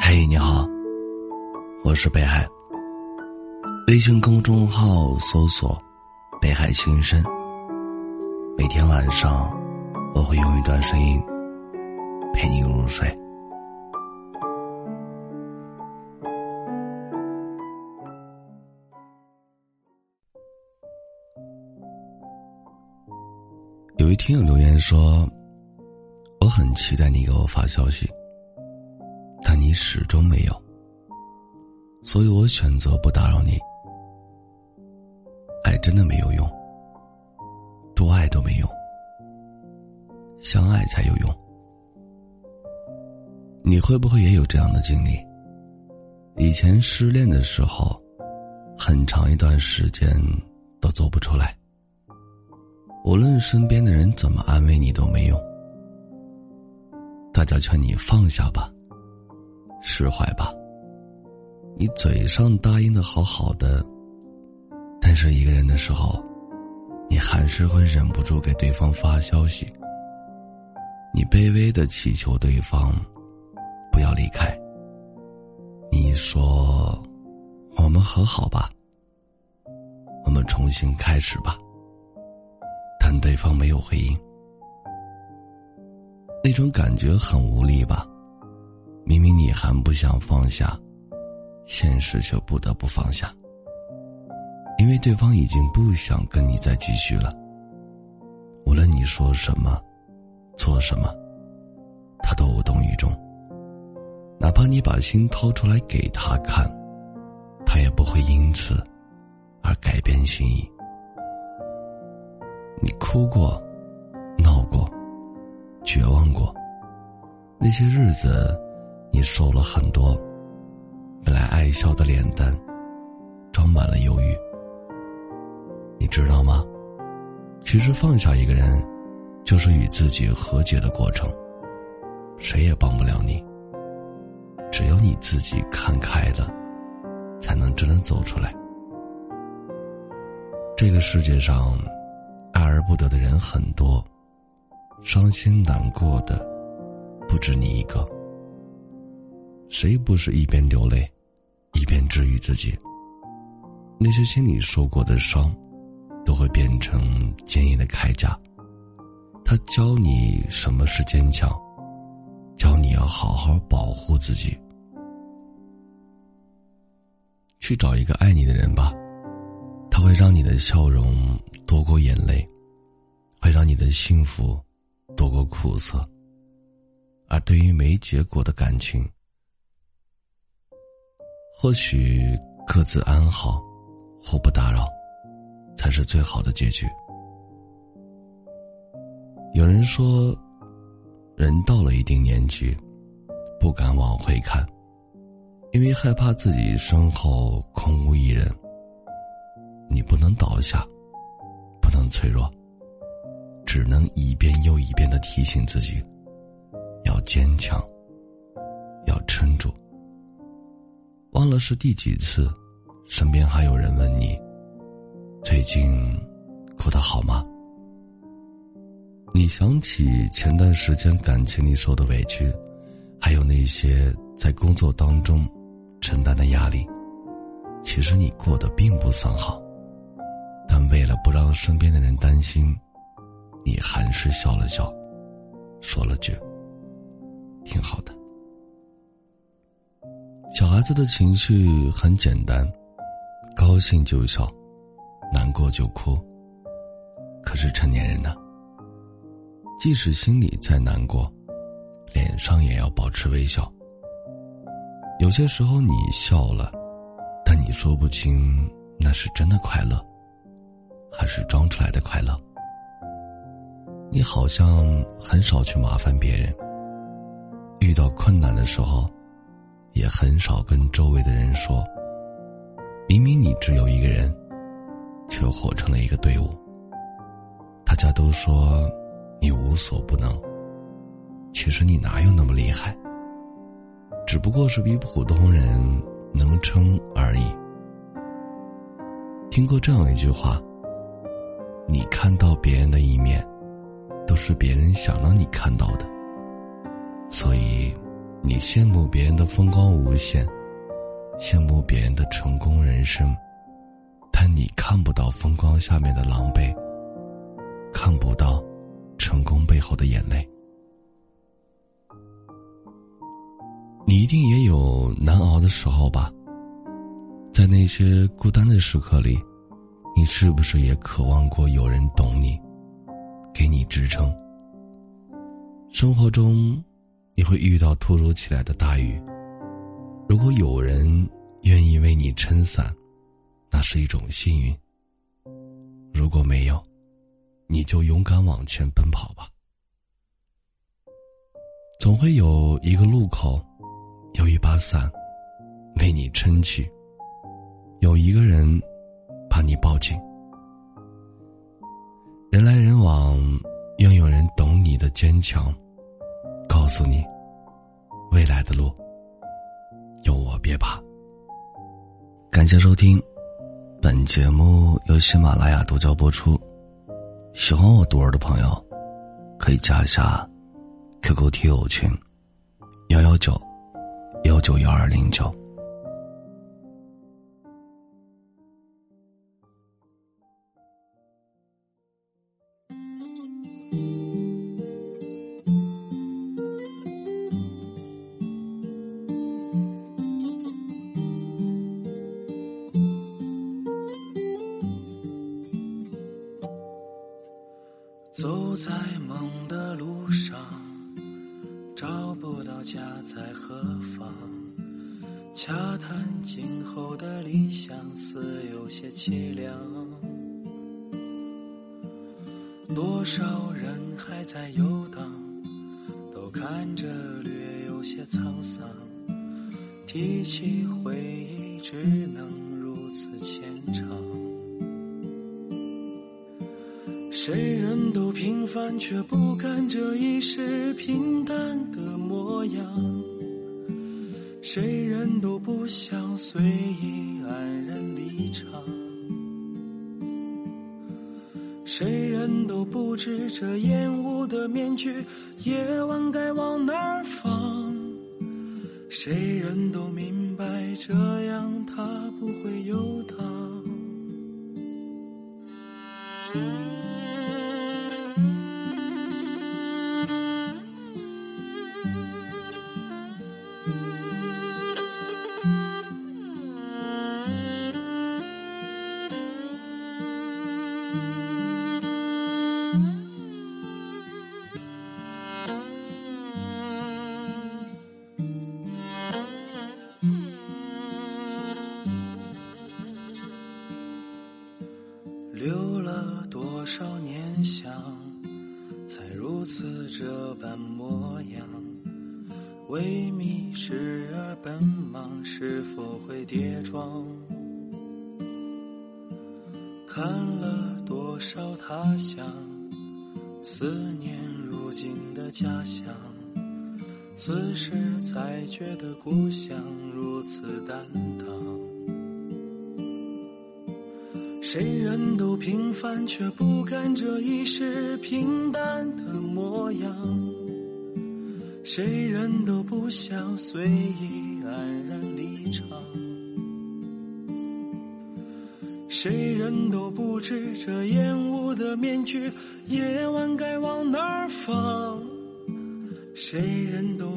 嘿，你好，我是北海。微信公众号搜索“北海心声”，每天晚上我会用一段声音陪你入睡。有一听友留言说：“我很期待你给我发消息。”始终没有，所以我选择不打扰你。爱真的没有用，多爱都没用，相爱才有用。你会不会也有这样的经历？以前失恋的时候，很长一段时间都走不出来，无论身边的人怎么安慰你都没用，大家劝你放下吧。释怀吧。你嘴上答应的好好的，但是一个人的时候，你还是会忍不住给对方发消息。你卑微的祈求对方不要离开。你说：“我们和好吧，我们重新开始吧。”但对方没有回应，那种感觉很无力吧。明明你还不想放下，现实却不得不放下，因为对方已经不想跟你再继续了。无论你说什么，做什么，他都无动于衷。哪怕你把心掏出来给他看，他也不会因此而改变心意。你哭过，闹过，绝望过，那些日子。你瘦了很多，本来爱笑的脸蛋，装满了忧郁。你知道吗？其实放下一个人，就是与自己和解的过程。谁也帮不了你，只有你自己看开了，才能真的走出来。这个世界上，爱而不得的人很多，伤心难过的，不止你一个。谁不是一边流泪，一边治愈自己？那些心里受过的伤，都会变成坚硬的铠甲。他教你什么是坚强，教你要好好保护自己。去找一个爱你的人吧，他会让你的笑容多过眼泪，会让你的幸福多过苦涩。而对于没结果的感情，或许各自安好，互不打扰，才是最好的结局。有人说，人到了一定年纪，不敢往回看，因为害怕自己身后空无一人。你不能倒下，不能脆弱，只能一遍又一遍的提醒自己，要坚强，要撑住。忘了是第几次，身边还有人问你：“最近过得好吗？”你想起前段时间感情里受的委屈，还有那些在工作当中承担的压力，其实你过得并不算好，但为了不让身边的人担心，你还是笑了笑，说了句：“挺好的。”小孩子的情绪很简单，高兴就笑，难过就哭。可是成年人呢？即使心里再难过，脸上也要保持微笑。有些时候你笑了，但你说不清那是真的快乐，还是装出来的快乐。你好像很少去麻烦别人，遇到困难的时候。也很少跟周围的人说。明明你只有一个人，却活成了一个队伍。大家都说你无所不能，其实你哪有那么厉害？只不过是比普通人能撑而已。听过这样一句话：你看到别人的一面，都是别人想让你看到的，所以。你羡慕别人的风光无限，羡慕别人的成功人生，但你看不到风光下面的狼狈，看不到成功背后的眼泪。你一定也有难熬的时候吧？在那些孤单的时刻里，你是不是也渴望过有人懂你，给你支撑？生活中，你会遇到突如其来的大雨。如果有人愿意为你撑伞，那是一种幸运。如果没有，你就勇敢往前奔跑吧。总会有一个路口，有一把伞，为你撑起。有一个人，把你抱紧。人来人往，愿有人懂你的坚强。告诉你，未来的路有我别怕。感谢收听，本节目由喜马拉雅独家播出。喜欢我独儿的朋友，可以加一下 QQ 听友群：幺幺九幺九幺二零九。走在梦的路上，找不到家在何方。洽谈今后的理想，似有些凄凉。多少人还在游荡，都看着略有些沧桑。提起回忆，只能如此牵肠。谁人都平凡，却不甘这一世平淡的模样。谁人都不想随意安然离场。谁人都不知这烟雾的面具，夜晚该往哪儿放。谁人都明白，这样他不会游荡。留了多少念想，才如此这般模样？为觅时而奔忙，是否会跌撞？看了多少他乡，思念如今的家乡，此时才觉得故乡如此淡淡。谁人都平凡，却不甘这一世平淡的模样。谁人都不想随意安然离场。谁人都不知这烟雾的面具，夜晚该往哪儿放。谁人都，